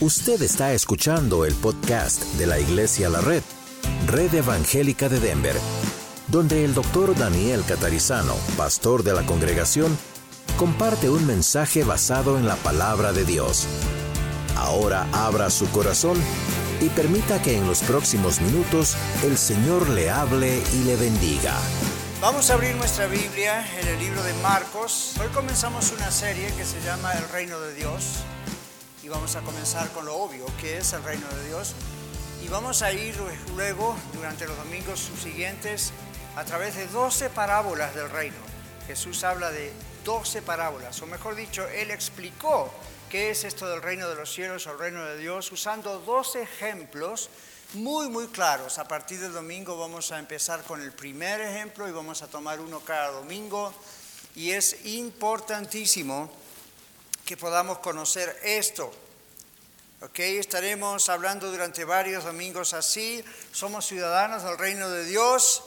Usted está escuchando el podcast de la Iglesia La Red, Red Evangélica de Denver, donde el doctor Daniel Catarizano, pastor de la congregación, comparte un mensaje basado en la palabra de Dios. Ahora abra su corazón y permita que en los próximos minutos el Señor le hable y le bendiga. Vamos a abrir nuestra Biblia en el libro de Marcos. Hoy comenzamos una serie que se llama El Reino de Dios y vamos a comenzar con lo obvio, que es el reino de Dios. Y vamos a ir luego, durante los domingos subsiguientes, a través de 12 parábolas del reino. Jesús habla de 12 parábolas, o mejor dicho, Él explicó qué es esto del reino de los cielos o el reino de Dios usando 12 ejemplos muy, muy claros. A partir del domingo vamos a empezar con el primer ejemplo y vamos a tomar uno cada domingo. Y es importantísimo que podamos conocer esto. ¿Ok? Estaremos hablando durante varios domingos así. Somos ciudadanos del reino de Dios,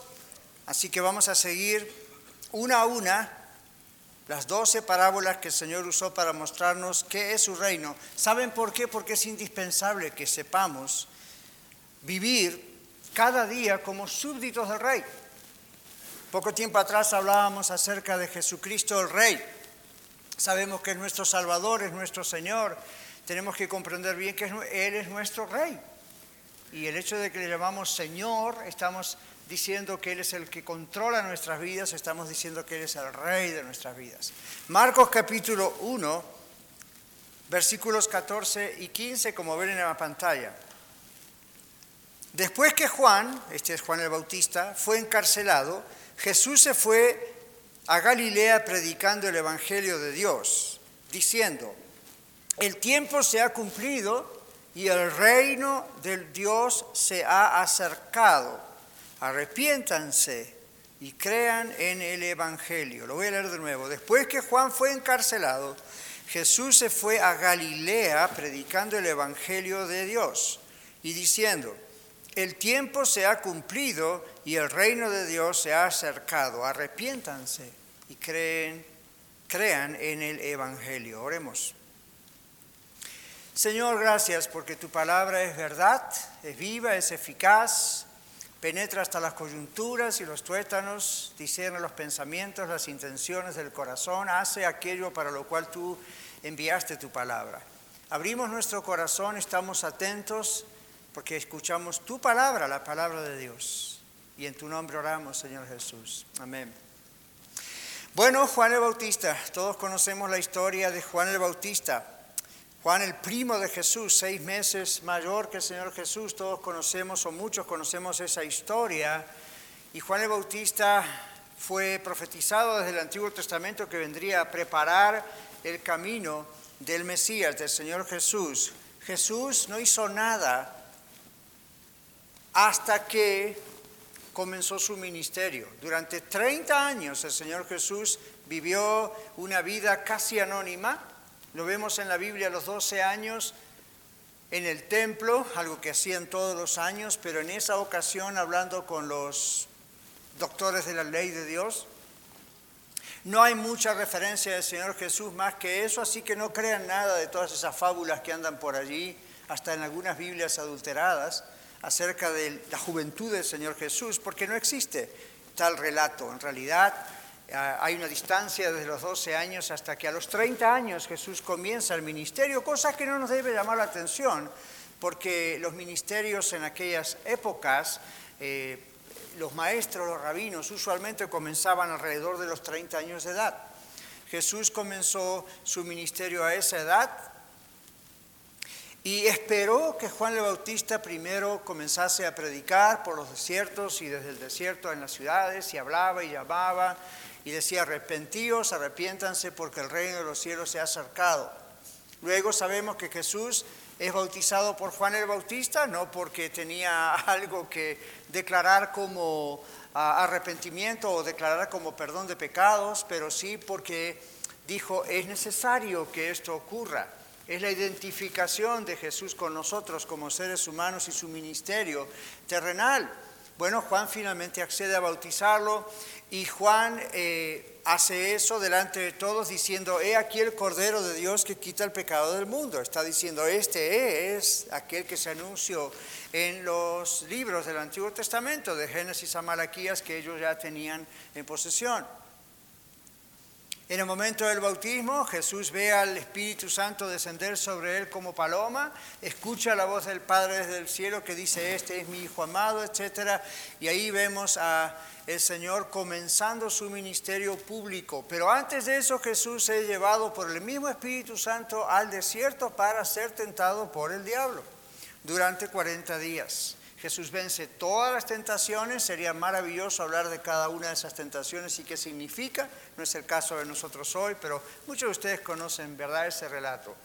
así que vamos a seguir una a una las doce parábolas que el Señor usó para mostrarnos qué es su reino. ¿Saben por qué? Porque es indispensable que sepamos vivir cada día como súbditos del Rey. Poco tiempo atrás hablábamos acerca de Jesucristo el Rey. Sabemos que es nuestro Salvador, es nuestro Señor. Tenemos que comprender bien que Él es nuestro Rey. Y el hecho de que le llamamos Señor, estamos diciendo que Él es el que controla nuestras vidas, estamos diciendo que Él es el Rey de nuestras vidas. Marcos capítulo 1, versículos 14 y 15, como ven en la pantalla. Después que Juan, este es Juan el Bautista, fue encarcelado, Jesús se fue a Galilea predicando el Evangelio de Dios, diciendo, el tiempo se ha cumplido y el reino del Dios se ha acercado. Arrepiéntanse y crean en el Evangelio. Lo voy a leer de nuevo. Después que Juan fue encarcelado, Jesús se fue a Galilea predicando el Evangelio de Dios y diciendo, el tiempo se ha cumplido y el reino de Dios se ha acercado. Arrepiéntanse y creen, crean en el Evangelio. Oremos. Señor, gracias porque tu palabra es verdad, es viva, es eficaz, penetra hasta las coyunturas y los tuétanos, discierne los pensamientos, las intenciones del corazón, hace aquello para lo cual tú enviaste tu palabra. Abrimos nuestro corazón, estamos atentos porque escuchamos tu palabra, la palabra de Dios. Y en tu nombre oramos, Señor Jesús. Amén. Bueno, Juan el Bautista, todos conocemos la historia de Juan el Bautista. Juan el primo de Jesús, seis meses mayor que el Señor Jesús, todos conocemos o muchos conocemos esa historia. Y Juan el Bautista fue profetizado desde el Antiguo Testamento que vendría a preparar el camino del Mesías, del Señor Jesús. Jesús no hizo nada hasta que comenzó su ministerio. Durante 30 años el Señor Jesús vivió una vida casi anónima. Lo vemos en la Biblia a los 12 años en el templo, algo que hacían todos los años, pero en esa ocasión hablando con los doctores de la ley de Dios. No hay mucha referencia del Señor Jesús más que eso, así que no crean nada de todas esas fábulas que andan por allí, hasta en algunas Biblias adulteradas acerca de la juventud del Señor Jesús, porque no existe tal relato. En realidad ah, hay una distancia desde los 12 años hasta que a los 30 años Jesús comienza el ministerio, cosa que no nos debe llamar la atención, porque los ministerios en aquellas épocas, eh, los maestros, los rabinos, usualmente comenzaban alrededor de los 30 años de edad. Jesús comenzó su ministerio a esa edad, y esperó que Juan el Bautista primero comenzase a predicar por los desiertos y desde el desierto en las ciudades y hablaba y llamaba y decía arrepentíos, arrepiéntanse porque el reino de los cielos se ha acercado. Luego sabemos que Jesús es bautizado por Juan el Bautista, no porque tenía algo que declarar como ah, arrepentimiento o declarar como perdón de pecados, pero sí porque dijo, es necesario que esto ocurra es la identificación de Jesús con nosotros como seres humanos y su ministerio terrenal. Bueno, Juan finalmente accede a bautizarlo y Juan eh, hace eso delante de todos diciendo, he aquí el Cordero de Dios que quita el pecado del mundo. Está diciendo, este es aquel que se anunció en los libros del Antiguo Testamento, de Génesis a Malaquías, que ellos ya tenían en posesión. En el momento del bautismo, Jesús ve al Espíritu Santo descender sobre él como paloma, escucha la voz del Padre desde el cielo que dice, este es mi Hijo amado, etc. Y ahí vemos a el Señor comenzando su ministerio público. Pero antes de eso Jesús es llevado por el mismo Espíritu Santo al desierto para ser tentado por el diablo durante 40 días. Jesús vence todas las tentaciones, sería maravilloso hablar de cada una de esas tentaciones y qué significa, no es el caso de nosotros hoy, pero muchos de ustedes conocen, ¿verdad?, ese relato.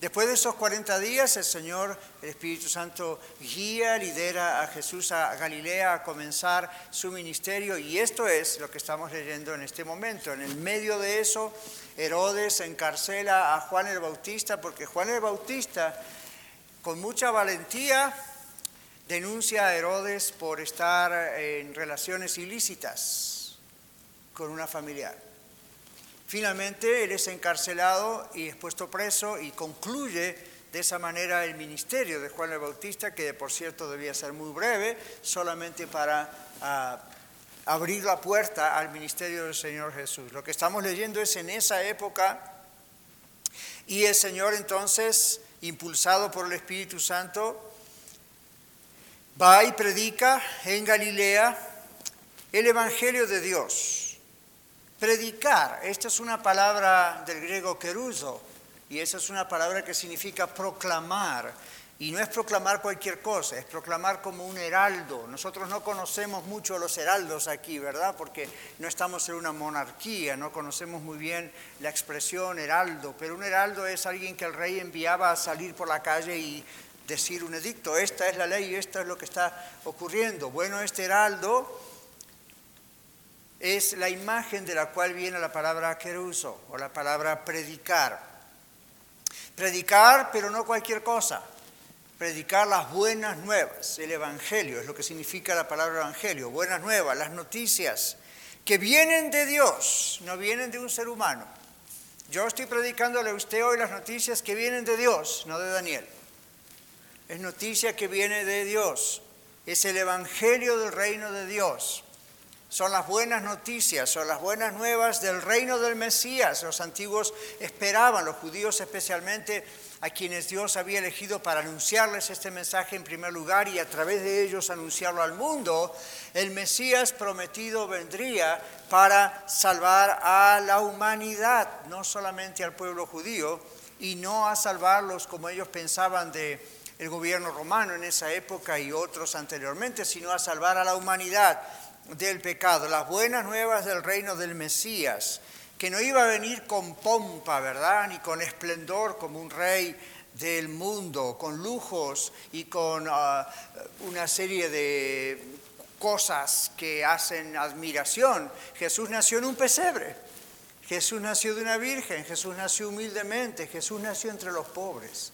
Después de esos 40 días, el Señor, el Espíritu Santo, guía, lidera a Jesús a Galilea a comenzar su ministerio y esto es lo que estamos leyendo en este momento. En el medio de eso, Herodes encarcela a Juan el Bautista porque Juan el Bautista, con mucha valentía, denuncia a Herodes por estar en relaciones ilícitas con una familiar. Finalmente, él es encarcelado y es puesto preso y concluye de esa manera el ministerio de Juan el Bautista, que por cierto debía ser muy breve, solamente para ah, abrir la puerta al ministerio del Señor Jesús. Lo que estamos leyendo es en esa época y el Señor entonces, impulsado por el Espíritu Santo, va y predica en Galilea el Evangelio de Dios. Predicar, esta es una palabra del griego keruzo, y esa es una palabra que significa proclamar. Y no es proclamar cualquier cosa, es proclamar como un heraldo. Nosotros no conocemos mucho los heraldos aquí, ¿verdad? Porque no estamos en una monarquía, no conocemos muy bien la expresión heraldo, pero un heraldo es alguien que el rey enviaba a salir por la calle y decir un edicto, esta es la ley, esto es lo que está ocurriendo. Bueno, este heraldo es la imagen de la cual viene la palabra queruso o la palabra predicar. Predicar, pero no cualquier cosa. Predicar las buenas nuevas, el Evangelio, es lo que significa la palabra Evangelio, buenas nuevas, las noticias que vienen de Dios, no vienen de un ser humano. Yo estoy predicándole a usted hoy las noticias que vienen de Dios, no de Daniel es noticia que viene de Dios, es el Evangelio del reino de Dios. Son las buenas noticias, son las buenas nuevas del reino del Mesías. Los antiguos esperaban, los judíos especialmente, a quienes Dios había elegido para anunciarles este mensaje en primer lugar y a través de ellos anunciarlo al mundo, el Mesías prometido vendría para salvar a la humanidad, no solamente al pueblo judío, y no a salvarlos como ellos pensaban de el gobierno romano en esa época y otros anteriormente, sino a salvar a la humanidad del pecado, las buenas nuevas del reino del Mesías, que no iba a venir con pompa, ¿verdad? Ni con esplendor como un rey del mundo, con lujos y con ah, una serie de cosas que hacen admiración. Jesús nació en un pesebre, Jesús nació de una virgen, Jesús nació humildemente, Jesús nació entre los pobres.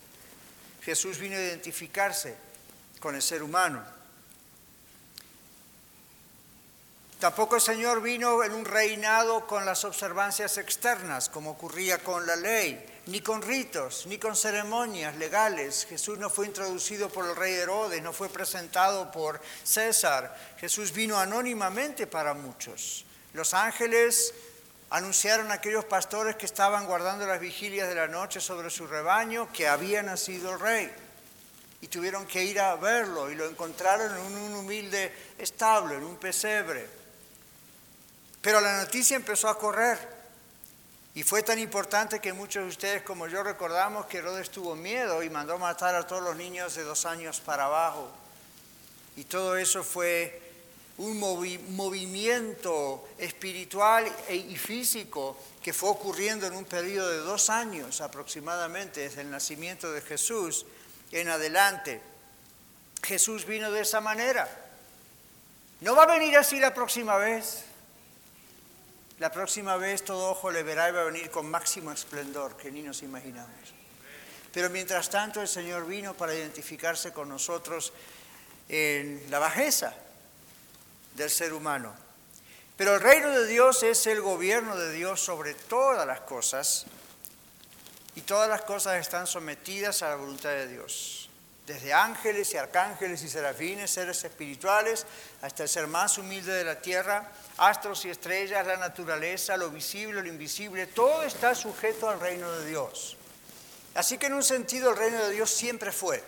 Jesús vino a identificarse con el ser humano. Tampoco el Señor vino en un reinado con las observancias externas, como ocurría con la ley, ni con ritos, ni con ceremonias legales. Jesús no fue introducido por el rey Herodes, no fue presentado por César. Jesús vino anónimamente para muchos. Los ángeles anunciaron a aquellos pastores que estaban guardando las vigilias de la noche sobre su rebaño que había nacido el rey. Y tuvieron que ir a verlo y lo encontraron en un humilde establo, en un pesebre. Pero la noticia empezó a correr. Y fue tan importante que muchos de ustedes como yo recordamos que Herodes tuvo miedo y mandó matar a todos los niños de dos años para abajo. Y todo eso fue un movimiento espiritual e, y físico que fue ocurriendo en un periodo de dos años aproximadamente, desde el nacimiento de Jesús en adelante. Jesús vino de esa manera. No va a venir así la próxima vez. La próxima vez todo ojo le verá y va a venir con máximo esplendor, que ni nos imaginamos. Pero mientras tanto el Señor vino para identificarse con nosotros en la bajeza del ser humano. Pero el reino de Dios es el gobierno de Dios sobre todas las cosas y todas las cosas están sometidas a la voluntad de Dios. Desde ángeles y arcángeles y serafines, seres espirituales, hasta el ser más humilde de la tierra, astros y estrellas, la naturaleza, lo visible, lo invisible, todo está sujeto al reino de Dios. Así que en un sentido el reino de Dios siempre fue.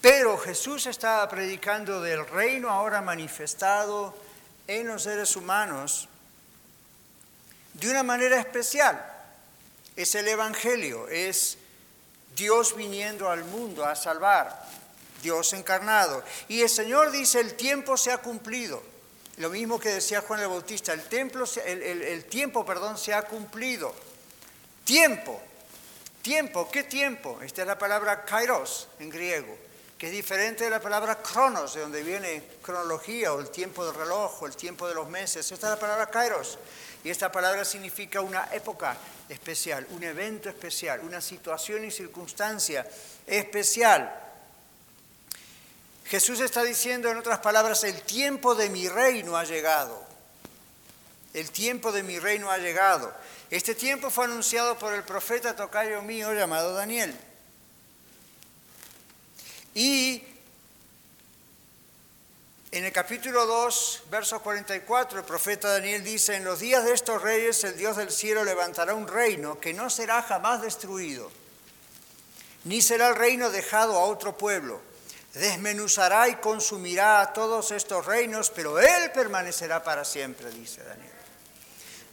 Pero Jesús estaba predicando del reino ahora manifestado en los seres humanos de una manera especial. Es el Evangelio, es Dios viniendo al mundo a salvar, Dios encarnado. Y el Señor dice, el tiempo se ha cumplido. Lo mismo que decía Juan el Bautista, el, el tiempo perdón, se ha cumplido. Tiempo, tiempo, ¿qué tiempo? Esta es la palabra kairos en griego que es diferente de la palabra cronos, de donde viene cronología o el tiempo del reloj el tiempo de los meses. Esta es la palabra kairos. Y esta palabra significa una época especial, un evento especial, una situación y circunstancia especial. Jesús está diciendo, en otras palabras, el tiempo de mi reino ha llegado. El tiempo de mi reino ha llegado. Este tiempo fue anunciado por el profeta tocayo mío llamado Daniel. Y en el capítulo 2, verso 44, el profeta Daniel dice, en los días de estos reyes el Dios del cielo levantará un reino que no será jamás destruido, ni será el reino dejado a otro pueblo. Desmenuzará y consumirá a todos estos reinos, pero Él permanecerá para siempre, dice Daniel.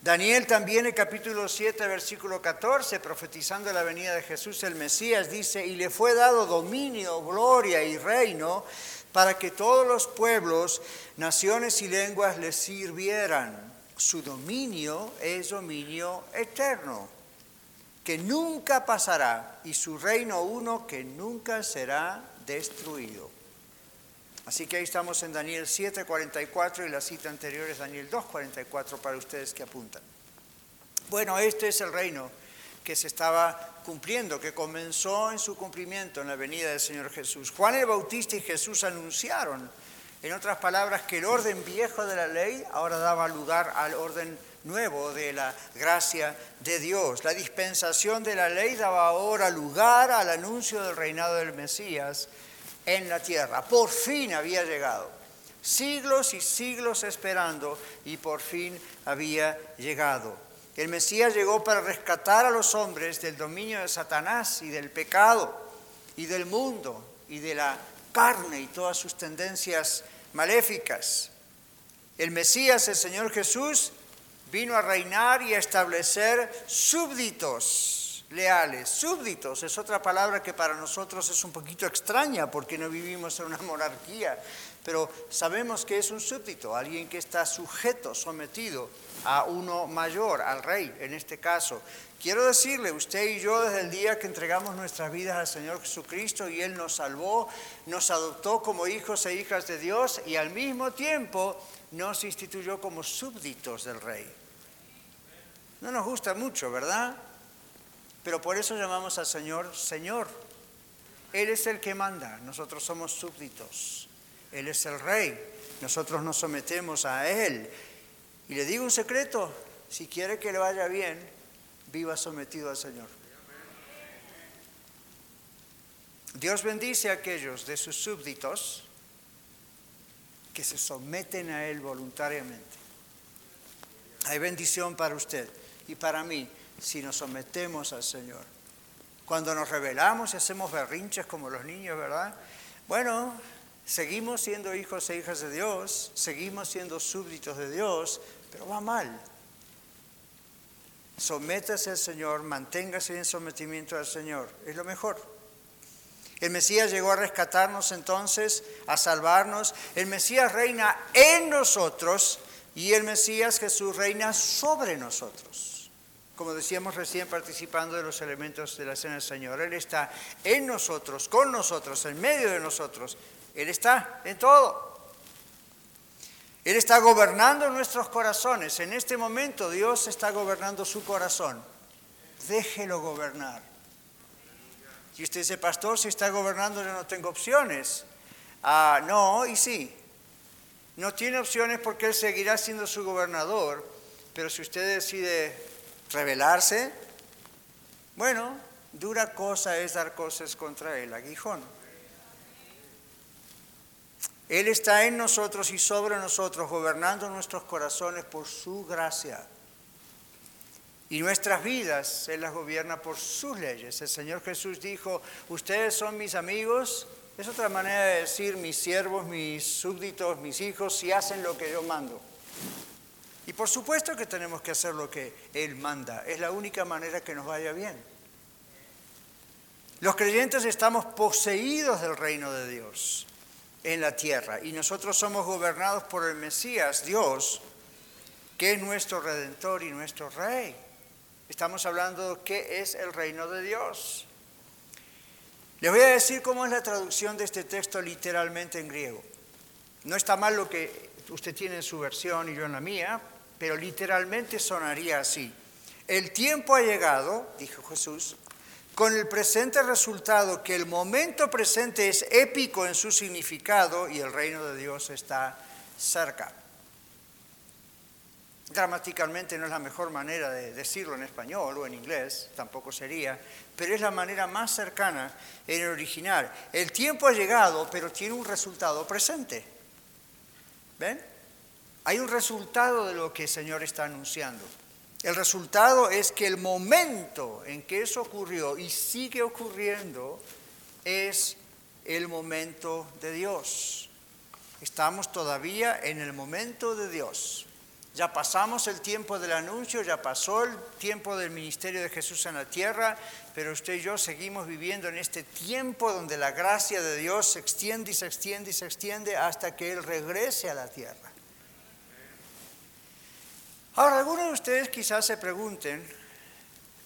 Daniel también en el capítulo 7, versículo 14, profetizando la venida de Jesús el Mesías, dice, y le fue dado dominio, gloria y reino para que todos los pueblos, naciones y lenguas le sirvieran. Su dominio es dominio eterno, que nunca pasará, y su reino uno que nunca será destruido. Así que ahí estamos en Daniel 7:44 y la cita anterior es Daniel 2:44 para ustedes que apuntan. Bueno, este es el reino que se estaba cumpliendo, que comenzó en su cumplimiento en la venida del Señor Jesús. Juan el Bautista y Jesús anunciaron, en otras palabras, que el orden viejo de la ley ahora daba lugar al orden nuevo de la gracia de Dios. La dispensación de la ley daba ahora lugar al anuncio del reinado del Mesías en la tierra. Por fin había llegado. Siglos y siglos esperando y por fin había llegado. El Mesías llegó para rescatar a los hombres del dominio de Satanás y del pecado y del mundo y de la carne y todas sus tendencias maléficas. El Mesías, el Señor Jesús, vino a reinar y a establecer súbditos leales. Súbditos es otra palabra que para nosotros es un poquito extraña porque no vivimos en una monarquía, pero sabemos que es un súbdito, alguien que está sujeto, sometido a uno mayor, al rey en este caso. Quiero decirle, usted y yo desde el día que entregamos nuestras vidas al Señor Jesucristo y Él nos salvó, nos adoptó como hijos e hijas de Dios y al mismo tiempo nos instituyó como súbditos del rey. No nos gusta mucho, ¿verdad? Pero por eso llamamos al Señor Señor. Él es el que manda, nosotros somos súbditos. Él es el rey, nosotros nos sometemos a Él. Y le digo un secreto, si quiere que le vaya bien, viva sometido al Señor. Dios bendice a aquellos de sus súbditos que se someten a Él voluntariamente. Hay bendición para usted y para mí si nos sometemos al Señor. Cuando nos rebelamos y hacemos berrinches como los niños, ¿verdad? Bueno, seguimos siendo hijos e hijas de Dios, seguimos siendo súbditos de Dios, pero va mal. Sométase al Señor, manténgase en sometimiento al Señor, es lo mejor. El Mesías llegó a rescatarnos entonces, a salvarnos. El Mesías reina en nosotros y el Mesías Jesús reina sobre nosotros como decíamos recién, participando de los elementos de la cena del Señor. Él está en nosotros, con nosotros, en medio de nosotros. Él está en todo. Él está gobernando nuestros corazones. En este momento Dios está gobernando su corazón. Déjelo gobernar. Y usted dice, pastor, si está gobernando yo no tengo opciones. Ah, no, y sí. No tiene opciones porque Él seguirá siendo su gobernador, pero si usted decide rebelarse, bueno, dura cosa es dar cosas contra Él, aguijón. Él está en nosotros y sobre nosotros, gobernando nuestros corazones por su gracia. Y nuestras vidas Él las gobierna por sus leyes. El Señor Jesús dijo, ustedes son mis amigos, es otra manera de decir mis siervos, mis súbditos, mis hijos, si hacen lo que yo mando. Y por supuesto que tenemos que hacer lo que Él manda. Es la única manera que nos vaya bien. Los creyentes estamos poseídos del reino de Dios en la tierra y nosotros somos gobernados por el Mesías, Dios, que es nuestro redentor y nuestro rey. Estamos hablando de qué es el reino de Dios. Les voy a decir cómo es la traducción de este texto literalmente en griego. No está mal lo que usted tiene en su versión y yo en la mía, pero literalmente sonaría así. El tiempo ha llegado, dijo Jesús, con el presente resultado que el momento presente es épico en su significado y el reino de Dios está cerca. Gramaticalmente no es la mejor manera de decirlo en español o en inglés, tampoco sería, pero es la manera más cercana en el original. El tiempo ha llegado, pero tiene un resultado presente. ¿Ven? Hay un resultado de lo que el Señor está anunciando. El resultado es que el momento en que eso ocurrió y sigue ocurriendo es el momento de Dios. Estamos todavía en el momento de Dios. Ya pasamos el tiempo del anuncio, ya pasó el tiempo del ministerio de Jesús en la tierra, pero usted y yo seguimos viviendo en este tiempo donde la gracia de Dios se extiende y se extiende y se extiende hasta que Él regrese a la tierra. Ahora, algunos de ustedes quizás se pregunten,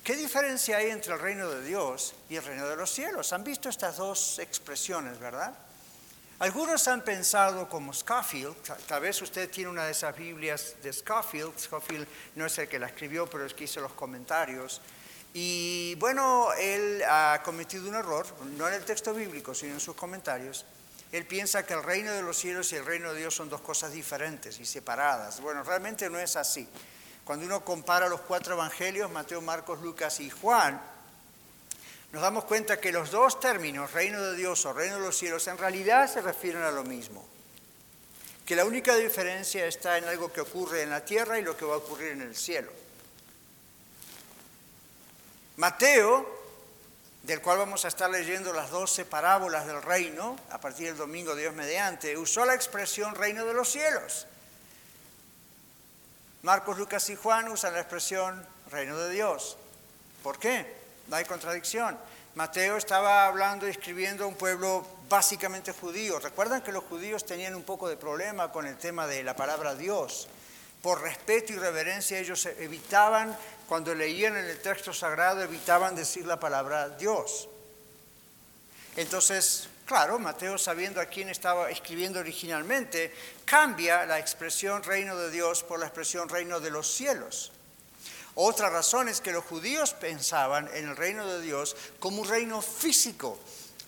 ¿qué diferencia hay entre el reino de Dios y el reino de los cielos? Han visto estas dos expresiones, ¿verdad? Algunos han pensado como Scofield, tal vez usted tiene una de esas Biblias de Scofield, Scofield no es el que la escribió, pero es que hizo los comentarios. Y bueno, él ha cometido un error, no en el texto bíblico, sino en sus comentarios. Él piensa que el reino de los cielos y el reino de Dios son dos cosas diferentes y separadas. Bueno, realmente no es así. Cuando uno compara los cuatro evangelios, Mateo, Marcos, Lucas y Juan, nos damos cuenta que los dos términos, reino de Dios o reino de los cielos, en realidad se refieren a lo mismo. Que la única diferencia está en algo que ocurre en la tierra y lo que va a ocurrir en el cielo. Mateo, del cual vamos a estar leyendo las doce parábolas del reino, a partir del domingo Dios mediante, usó la expresión reino de los cielos. Marcos, Lucas y Juan usan la expresión reino de Dios. ¿Por qué? no hay contradicción. Mateo estaba hablando y escribiendo a un pueblo básicamente judío. Recuerdan que los judíos tenían un poco de problema con el tema de la palabra Dios. Por respeto y reverencia ellos evitaban, cuando leían en el texto sagrado, evitaban decir la palabra Dios. Entonces, claro, Mateo, sabiendo a quién estaba escribiendo originalmente, cambia la expresión reino de Dios por la expresión reino de los cielos. Otra razón es que los judíos pensaban en el reino de Dios como un reino físico,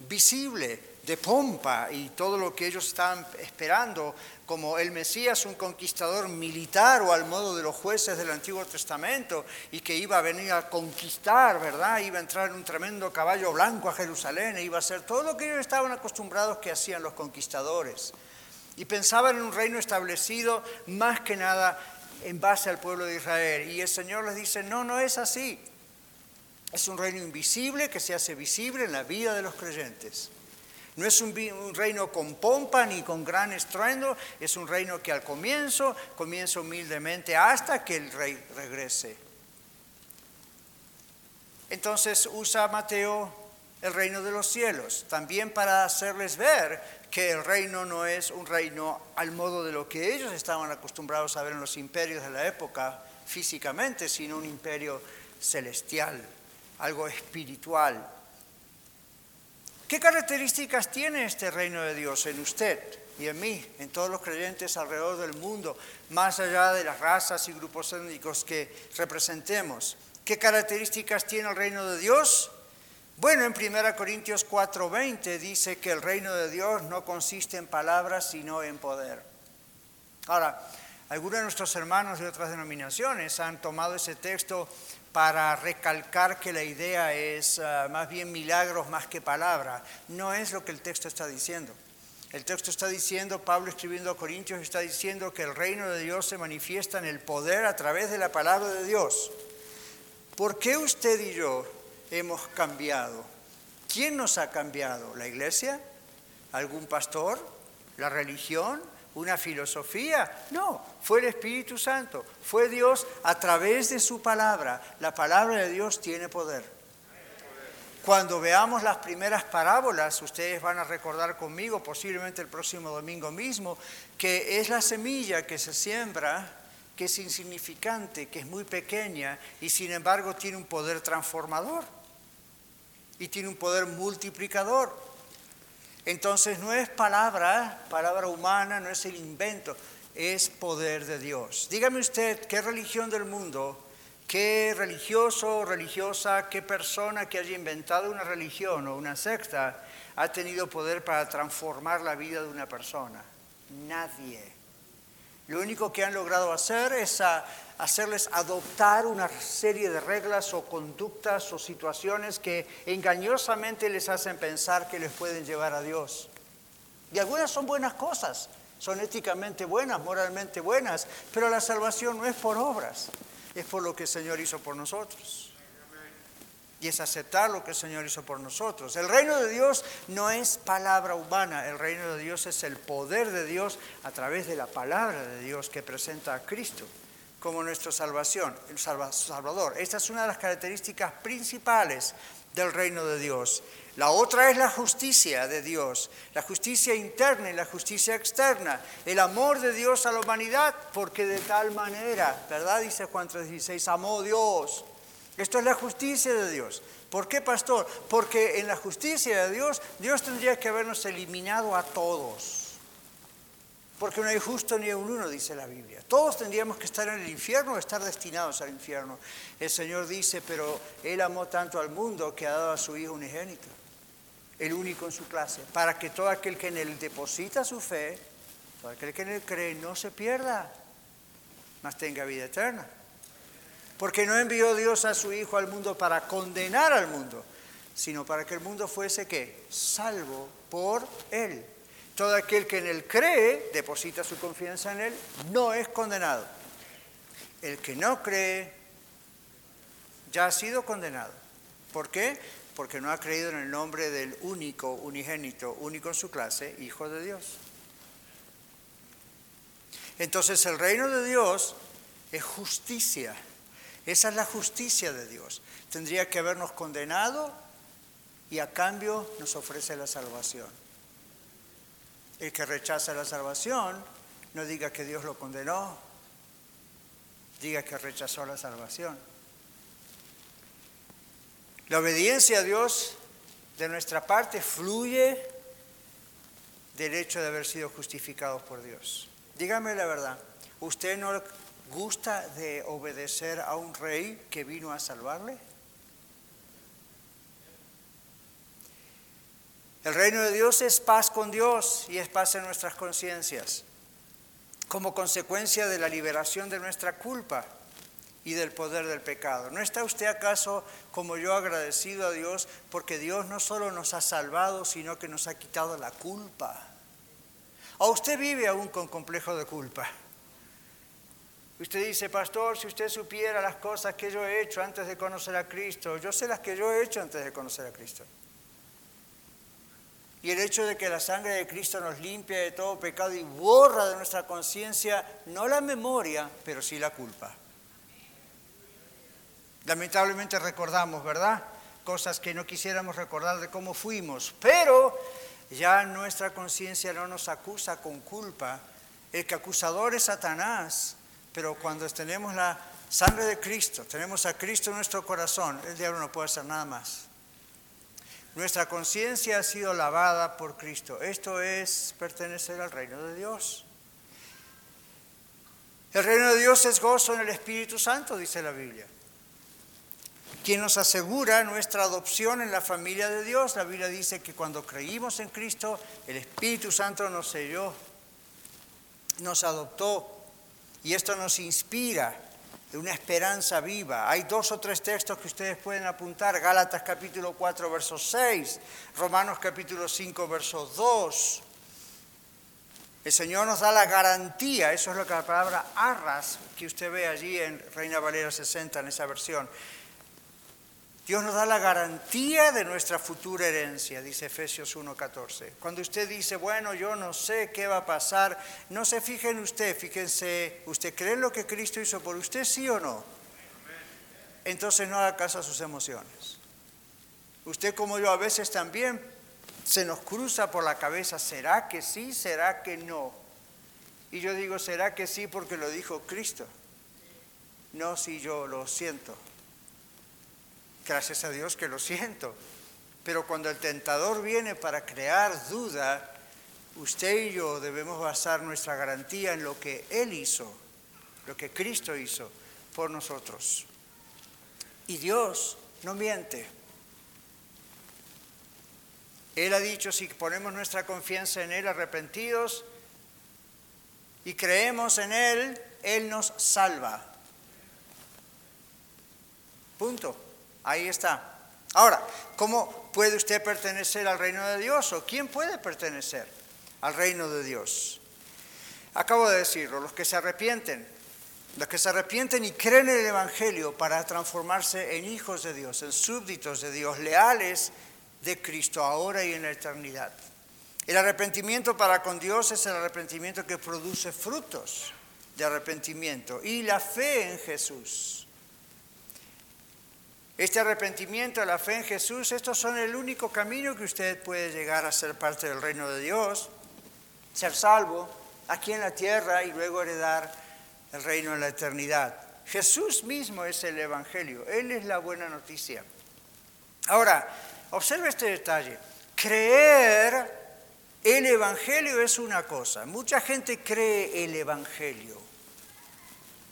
visible, de pompa y todo lo que ellos estaban esperando como el Mesías, un conquistador militar o al modo de los jueces del Antiguo Testamento y que iba a venir a conquistar, ¿verdad? Iba a entrar en un tremendo caballo blanco a Jerusalén e iba a hacer todo lo que ellos estaban acostumbrados que hacían los conquistadores. Y pensaban en un reino establecido más que nada en base al pueblo de Israel. Y el Señor les dice, no, no es así. Es un reino invisible que se hace visible en la vida de los creyentes. No es un, reino con pompa ni con gran estruendo, es un reino que al comienzo comienza humildemente hasta que el rey regrese. Entonces usa Mateo el reino de los cielos, también para hacerles ver que el reino no es un reino al modo de lo que ellos estaban acostumbrados a ver en los imperios de la época físicamente, sino un imperio celestial, algo espiritual. ¿Qué características tiene este reino de Dios en usted y en mí, en todos los creyentes alrededor del mundo, más allá de las razas y grupos étnicos que representemos? ¿Qué características tiene el reino de Dios? Bueno, en 1 Corintios 4:20 dice que el reino de Dios no consiste en palabras, sino en poder. Ahora, algunos de nuestros hermanos de otras denominaciones han tomado ese texto para recalcar que la idea es ah, más bien milagros más que palabra. No es lo que el texto está diciendo. El texto está diciendo, Pablo escribiendo a Corintios está diciendo que el reino de Dios se manifiesta en el poder a través de la palabra de Dios. ¿Por qué usted y yo hemos cambiado? ¿Quién nos ha cambiado? ¿La iglesia? ¿Algún pastor? ¿La religión? Una filosofía. No, fue el Espíritu Santo, fue Dios a través de su palabra. La palabra de Dios tiene poder. Cuando veamos las primeras parábolas, ustedes van a recordar conmigo, posiblemente el próximo domingo mismo, que es la semilla que se siembra, que es insignificante, que es muy pequeña y sin embargo tiene un poder transformador y tiene un poder multiplicador. Entonces no es palabra, palabra humana, no es el invento, es poder de Dios. Dígame usted, ¿qué religión del mundo, qué religioso o religiosa, qué persona que haya inventado una religión o una secta ha tenido poder para transformar la vida de una persona? Nadie. Lo único que han logrado hacer es hacerles adoptar una serie de reglas o conductas o situaciones que engañosamente les hacen pensar que les pueden llevar a Dios. Y algunas son buenas cosas, son éticamente buenas, moralmente buenas, pero la salvación no es por obras, es por lo que el Señor hizo por nosotros y es aceptar lo que el Señor hizo por nosotros. El reino de Dios no es palabra humana, el reino de Dios es el poder de Dios a través de la palabra de Dios que presenta a Cristo como nuestra salvación, el Salvador. Esta es una de las características principales del reino de Dios. La otra es la justicia de Dios, la justicia interna y la justicia externa, el amor de Dios a la humanidad, porque de tal manera, ¿verdad? Dice Juan 3:16, amó Dios esto es la justicia de Dios. ¿Por qué, pastor? Porque en la justicia de Dios, Dios tendría que habernos eliminado a todos. Porque no hay justo ni un uno, dice la Biblia. Todos tendríamos que estar en el infierno o estar destinados al infierno. El Señor dice, pero Él amó tanto al mundo que ha dado a su Hijo unigénito, el único en su clase, para que todo aquel que en Él deposita su fe, todo aquel que en Él cree, no se pierda, mas tenga vida eterna. Porque no envió Dios a su Hijo al mundo para condenar al mundo, sino para que el mundo fuese qué? Salvo por Él. Todo aquel que en Él cree, deposita su confianza en Él, no es condenado. El que no cree ya ha sido condenado. ¿Por qué? Porque no ha creído en el nombre del único, unigénito, único en su clase, Hijo de Dios. Entonces el reino de Dios es justicia esa es la justicia de Dios. Tendría que habernos condenado y a cambio nos ofrece la salvación. El que rechaza la salvación no diga que Dios lo condenó, diga que rechazó la salvación. La obediencia a Dios de nuestra parte fluye del hecho de haber sido justificados por Dios. Dígame la verdad, ¿usted no gusta de obedecer a un rey que vino a salvarle? El reino de Dios es paz con Dios y es paz en nuestras conciencias, como consecuencia de la liberación de nuestra culpa y del poder del pecado. ¿No está usted acaso como yo agradecido a Dios porque Dios no solo nos ha salvado, sino que nos ha quitado la culpa? ¿O usted vive aún con complejo de culpa? Usted dice, pastor, si usted supiera las cosas que yo he hecho antes de conocer a Cristo, yo sé las que yo he hecho antes de conocer a Cristo. Y el hecho de que la sangre de Cristo nos limpia de todo pecado y borra de nuestra conciencia, no la memoria, pero sí la culpa. Lamentablemente recordamos, ¿verdad? Cosas que no quisiéramos recordar de cómo fuimos, pero ya nuestra conciencia no nos acusa con culpa. El que acusador es Satanás pero cuando tenemos la sangre de Cristo, tenemos a Cristo en nuestro corazón, el diablo no puede hacer nada más. Nuestra conciencia ha sido lavada por Cristo. Esto es pertenecer al reino de Dios. El reino de Dios es gozo en el Espíritu Santo, dice la Biblia. Quien nos asegura nuestra adopción en la familia de Dios. La Biblia dice que cuando creímos en Cristo, el Espíritu Santo nos selló nos adoptó y esto nos inspira de una esperanza viva. Hay dos o tres textos que ustedes pueden apuntar, Gálatas capítulo 4, verso 6, Romanos capítulo 5, verso 2. El Señor nos da la garantía, eso es lo que la palabra arras, que usted ve allí en Reina Valera 60, en esa versión. Dios nos da la garantía de nuestra futura herencia, dice Efesios 1.14. Cuando usted dice, bueno, yo no sé qué va a pasar, no se fije en usted, fíjense, ¿usted cree lo que Cristo hizo por usted, sí o no? Entonces no haga caso a sus emociones. Usted como yo a veces también se nos cruza por la cabeza, ¿será que sí? ¿Será que no? Y yo digo, ¿será que sí porque lo dijo Cristo? No si yo lo siento. Gracias a Dios que lo siento. Pero cuando el tentador viene para crear duda, usted y yo debemos basar nuestra garantía en lo que Él hizo, lo que Cristo hizo por nosotros. Y Dios no miente. Él ha dicho, si ponemos nuestra confianza en Él arrepentidos y creemos en Él, Él nos salva. Punto. Ahí está. Ahora, ¿cómo puede usted pertenecer al reino de Dios o quién puede pertenecer al reino de Dios? Acabo de decirlo, los que se arrepienten, los que se arrepienten y creen en el Evangelio para transformarse en hijos de Dios, en súbditos de Dios, leales de Cristo ahora y en la eternidad. El arrepentimiento para con Dios es el arrepentimiento que produce frutos de arrepentimiento y la fe en Jesús este arrepentimiento, la fe en Jesús, estos son el único camino que usted puede llegar a ser parte del reino de Dios, ser salvo aquí en la tierra y luego heredar el reino en la eternidad. Jesús mismo es el Evangelio, Él es la buena noticia. Ahora, observe este detalle. Creer el Evangelio es una cosa. Mucha gente cree el Evangelio.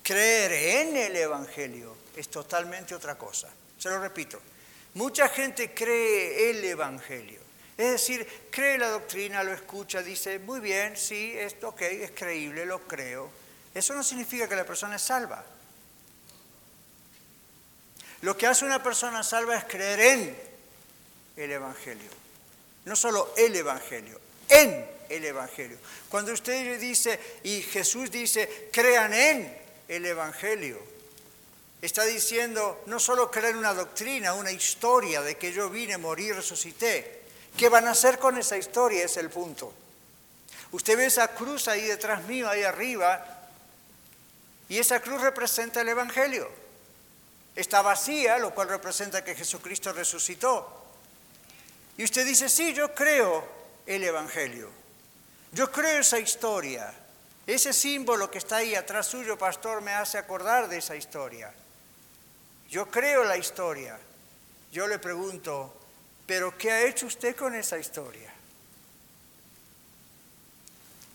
Creer en el Evangelio es totalmente otra cosa. Se lo repito, mucha gente cree el Evangelio. Es decir, cree la doctrina, lo escucha, dice, muy bien, sí, esto ok, es creíble, lo creo. Eso no significa que la persona es salva. Lo que hace una persona salva es creer en el Evangelio. No solo el Evangelio, en el Evangelio. Cuando usted dice, y Jesús dice, crean en el Evangelio, Está diciendo no solo creer una doctrina, una historia de que yo vine, morí, resucité. ¿Qué van a hacer con esa historia? Es el punto. Usted ve esa cruz ahí detrás mío, ahí arriba, y esa cruz representa el Evangelio. Está vacía, lo cual representa que Jesucristo resucitó. Y usted dice, sí, yo creo el Evangelio. Yo creo esa historia. Ese símbolo que está ahí atrás suyo, pastor, me hace acordar de esa historia. Yo creo la historia. Yo le pregunto, ¿pero qué ha hecho usted con esa historia?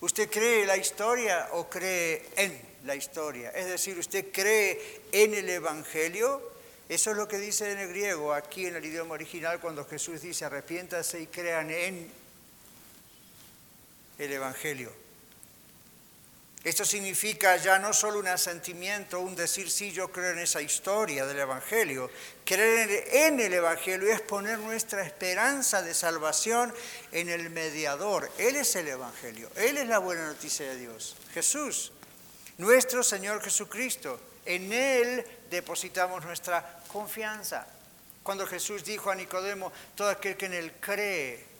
¿Usted cree la historia o cree en la historia? Es decir, ¿usted cree en el Evangelio? Eso es lo que dice en el griego, aquí en el idioma original, cuando Jesús dice arrepiéntase y crean en el Evangelio. Esto significa ya no solo un asentimiento, un decir sí, yo creo en esa historia del Evangelio. Creer en el Evangelio es poner nuestra esperanza de salvación en el mediador. Él es el Evangelio, Él es la buena noticia de Dios. Jesús, nuestro Señor Jesucristo. En Él depositamos nuestra confianza. Cuando Jesús dijo a Nicodemo, todo aquel que en Él cree,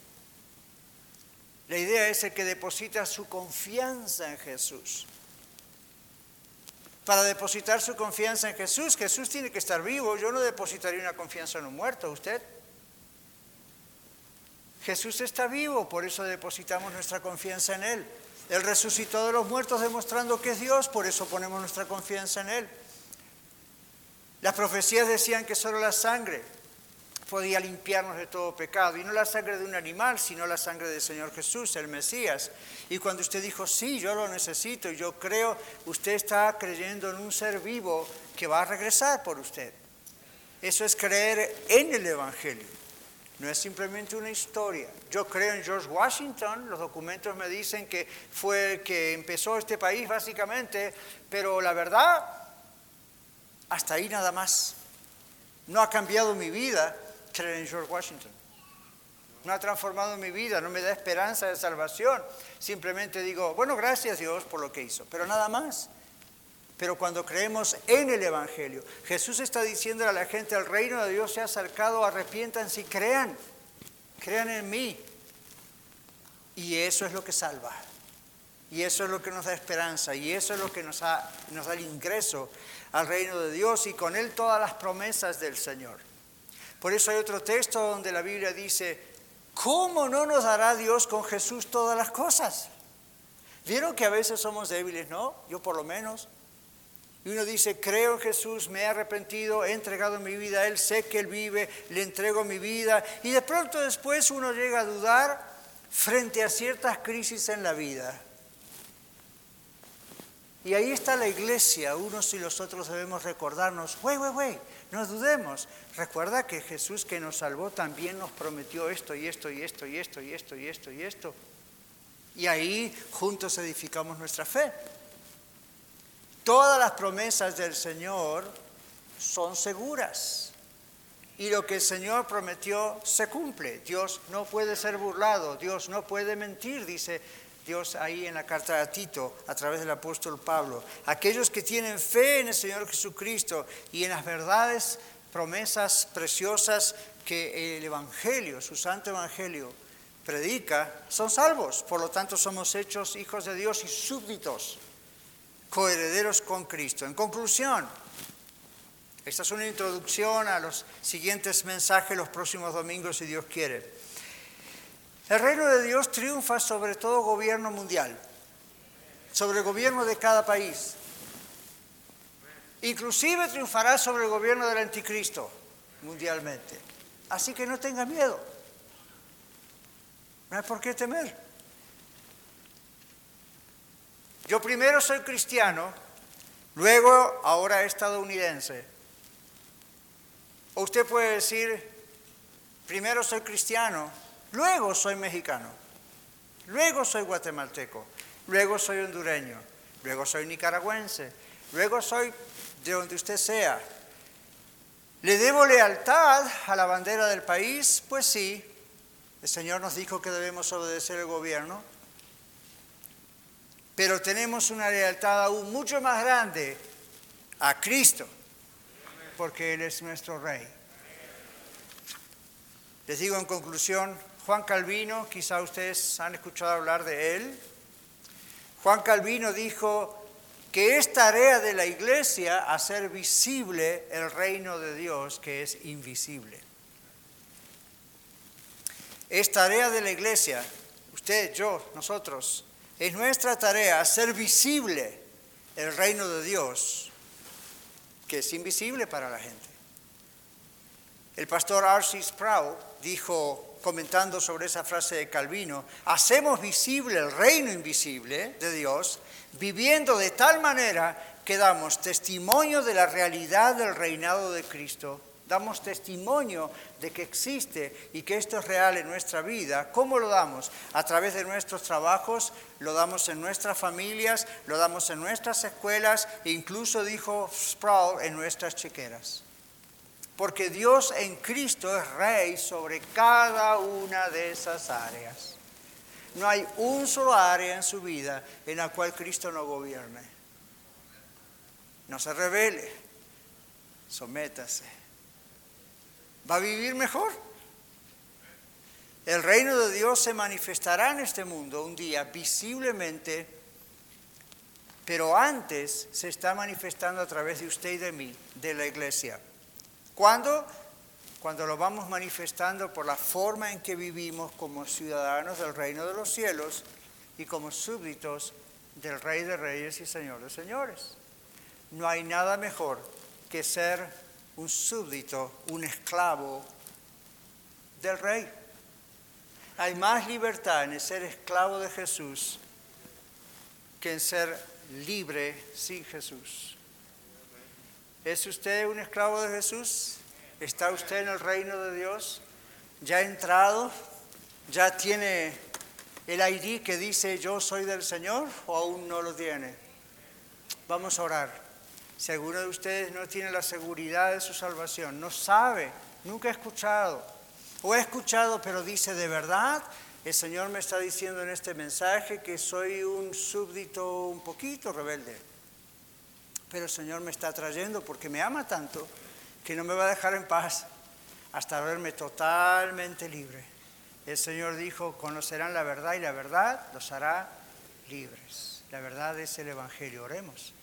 la idea es el que deposita su confianza en Jesús. Para depositar su confianza en Jesús, Jesús tiene que estar vivo. Yo no depositaría una confianza en un muerto, ¿usted? Jesús está vivo, por eso depositamos nuestra confianza en Él. Él resucitó de los muertos demostrando que es Dios, por eso ponemos nuestra confianza en Él. Las profecías decían que solo la sangre podía limpiarnos de todo pecado. Y no la sangre de un animal, sino la sangre del Señor Jesús, el Mesías. Y cuando usted dijo, sí, yo lo necesito, yo creo, usted está creyendo en un ser vivo que va a regresar por usted. Eso es creer en el Evangelio. no es simplemente una historia. Yo creo en George Washington, los documentos me dicen que fue el que empezó este país básicamente, pero la verdad, hasta ahí nada más. No ha cambiado mi vida en George Washington. No ha transformado mi vida, no me da esperanza de salvación. Simplemente digo, bueno, gracias Dios por lo que hizo, pero nada más. Pero cuando creemos en el Evangelio, Jesús está diciendo a la gente, el reino de Dios se ha acercado, arrepiéntanse y crean, crean en mí. Y eso es lo que salva. Y eso es lo que nos da esperanza. Y eso es lo que nos, nos da el ingreso al reino de Dios y con él todas las promesas del Señor. Por eso hay otro texto donde la Biblia dice, ¿cómo no nos dará Dios con Jesús todas las cosas? ¿Vieron que a veces somos débiles, no? Yo por lo menos. Y uno dice, creo en Jesús, me he arrepentido, he entregado mi vida a Él, sé que Él vive, le entrego mi vida. Y de pronto después uno llega a dudar frente a ciertas crisis en la vida. Y ahí está la iglesia, unos y los otros debemos recordarnos, güey, güey, güey, no dudemos. Recuerda que Jesús que nos salvó también nos prometió esto y esto y esto y esto y esto y esto y esto. Y ahí juntos edificamos nuestra fe. Todas las promesas del Señor son seguras. Y lo que el Señor prometió se cumple. Dios no puede ser burlado, Dios no puede mentir, dice Dios ahí en la carta a Tito a través del apóstol Pablo. Aquellos que tienen fe en el Señor Jesucristo y en las verdades, promesas preciosas que el Evangelio, su santo Evangelio, predica, son salvos. Por lo tanto, somos hechos hijos de Dios y súbditos coherederos con Cristo. En conclusión, esta es una introducción a los siguientes mensajes los próximos domingos, si Dios quiere. El reino de Dios triunfa sobre todo gobierno mundial, sobre el gobierno de cada país. Inclusive triunfará sobre el gobierno del anticristo mundialmente. Así que no tenga miedo. No hay por qué temer. Yo primero soy cristiano, luego ahora estadounidense. O usted puede decir, primero soy cristiano, luego soy mexicano, luego soy guatemalteco, luego soy hondureño, luego soy nicaragüense, luego soy de donde usted sea. ¿Le debo lealtad a la bandera del país? Pues sí. El Señor nos dijo que debemos obedecer el gobierno pero tenemos una lealtad aún mucho más grande a Cristo, porque Él es nuestro Rey. Les digo en conclusión, Juan Calvino, quizá ustedes han escuchado hablar de él. Juan Calvino dijo que es tarea de la iglesia hacer visible el reino de Dios que es invisible. Es tarea de la iglesia, usted, yo, nosotros, es nuestra tarea hacer visible el reino de Dios, que es invisible para la gente. El pastor R.C. Sproul dijo, comentando sobre esa frase de Calvino, hacemos visible el reino invisible de Dios, viviendo de tal manera que damos testimonio de la realidad del reinado de Cristo damos testimonio de que existe y que esto es real en nuestra vida. ¿Cómo lo damos? A través de nuestros trabajos, lo damos en nuestras familias, lo damos en nuestras escuelas e incluso, dijo Sproul, en nuestras chequeras. Porque Dios en Cristo es rey sobre cada una de esas áreas. No hay un solo área en su vida en la cual Cristo no gobierne. No se revele, sométase va a vivir mejor. El reino de Dios se manifestará en este mundo un día visiblemente, pero antes se está manifestando a través de usted y de mí, de la iglesia. ¿Cuándo? Cuando lo vamos manifestando por la forma en que vivimos como ciudadanos del reino de los cielos y como súbditos del Rey de Reyes y Señor de Señores. No hay nada mejor que ser un súbdito, un esclavo del rey. Hay más libertad en ser esclavo de Jesús que en ser libre sin Jesús. ¿Es usted un esclavo de Jesús? ¿Está usted en el reino de Dios? ya ha entrado, ya tiene el ID que dice yo soy del Señor o aún no lo tiene. Vamos a orar. Si alguno de ustedes no tiene la seguridad de su salvación, no sabe, nunca ha escuchado, o ha escuchado pero dice de verdad, el Señor me está diciendo en este mensaje que soy un súbdito un poquito rebelde. Pero el Señor me está trayendo porque me ama tanto que no me va a dejar en paz hasta verme totalmente libre. El Señor dijo, conocerán la verdad y la verdad los hará libres. La verdad es el Evangelio. Oremos.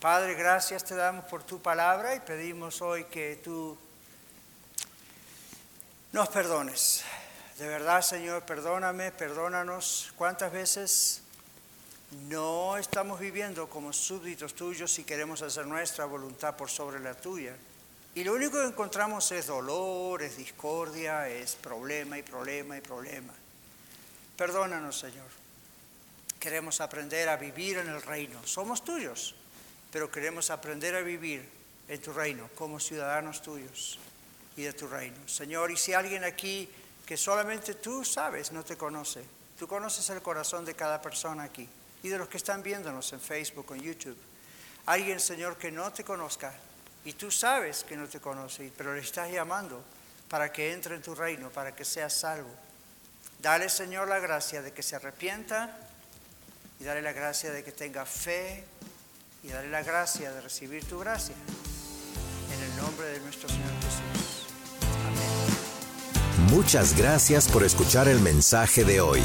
Padre, gracias te damos por tu palabra y pedimos hoy que tú nos perdones. De verdad, Señor, perdóname, perdónanos. ¿Cuántas veces no estamos viviendo como súbditos tuyos y queremos hacer nuestra voluntad por sobre la tuya? Y lo único que encontramos es dolor, es discordia, es problema y problema y problema. Perdónanos, Señor. Queremos aprender a vivir en el reino. Somos tuyos, pero queremos aprender a vivir en tu reino como ciudadanos tuyos y de tu reino. Señor, y si alguien aquí que solamente tú sabes, no te conoce, tú conoces el corazón de cada persona aquí y de los que están viéndonos en Facebook o en YouTube. Alguien, Señor, que no te conozca y tú sabes que no te conoce, pero le estás llamando para que entre en tu reino, para que sea salvo. Dale, Señor, la gracia de que se arrepienta y dale la gracia de que tenga fe y dale la gracia de recibir tu gracia. En el nombre de nuestro Señor Jesús. Amén. Muchas gracias por escuchar el mensaje de hoy.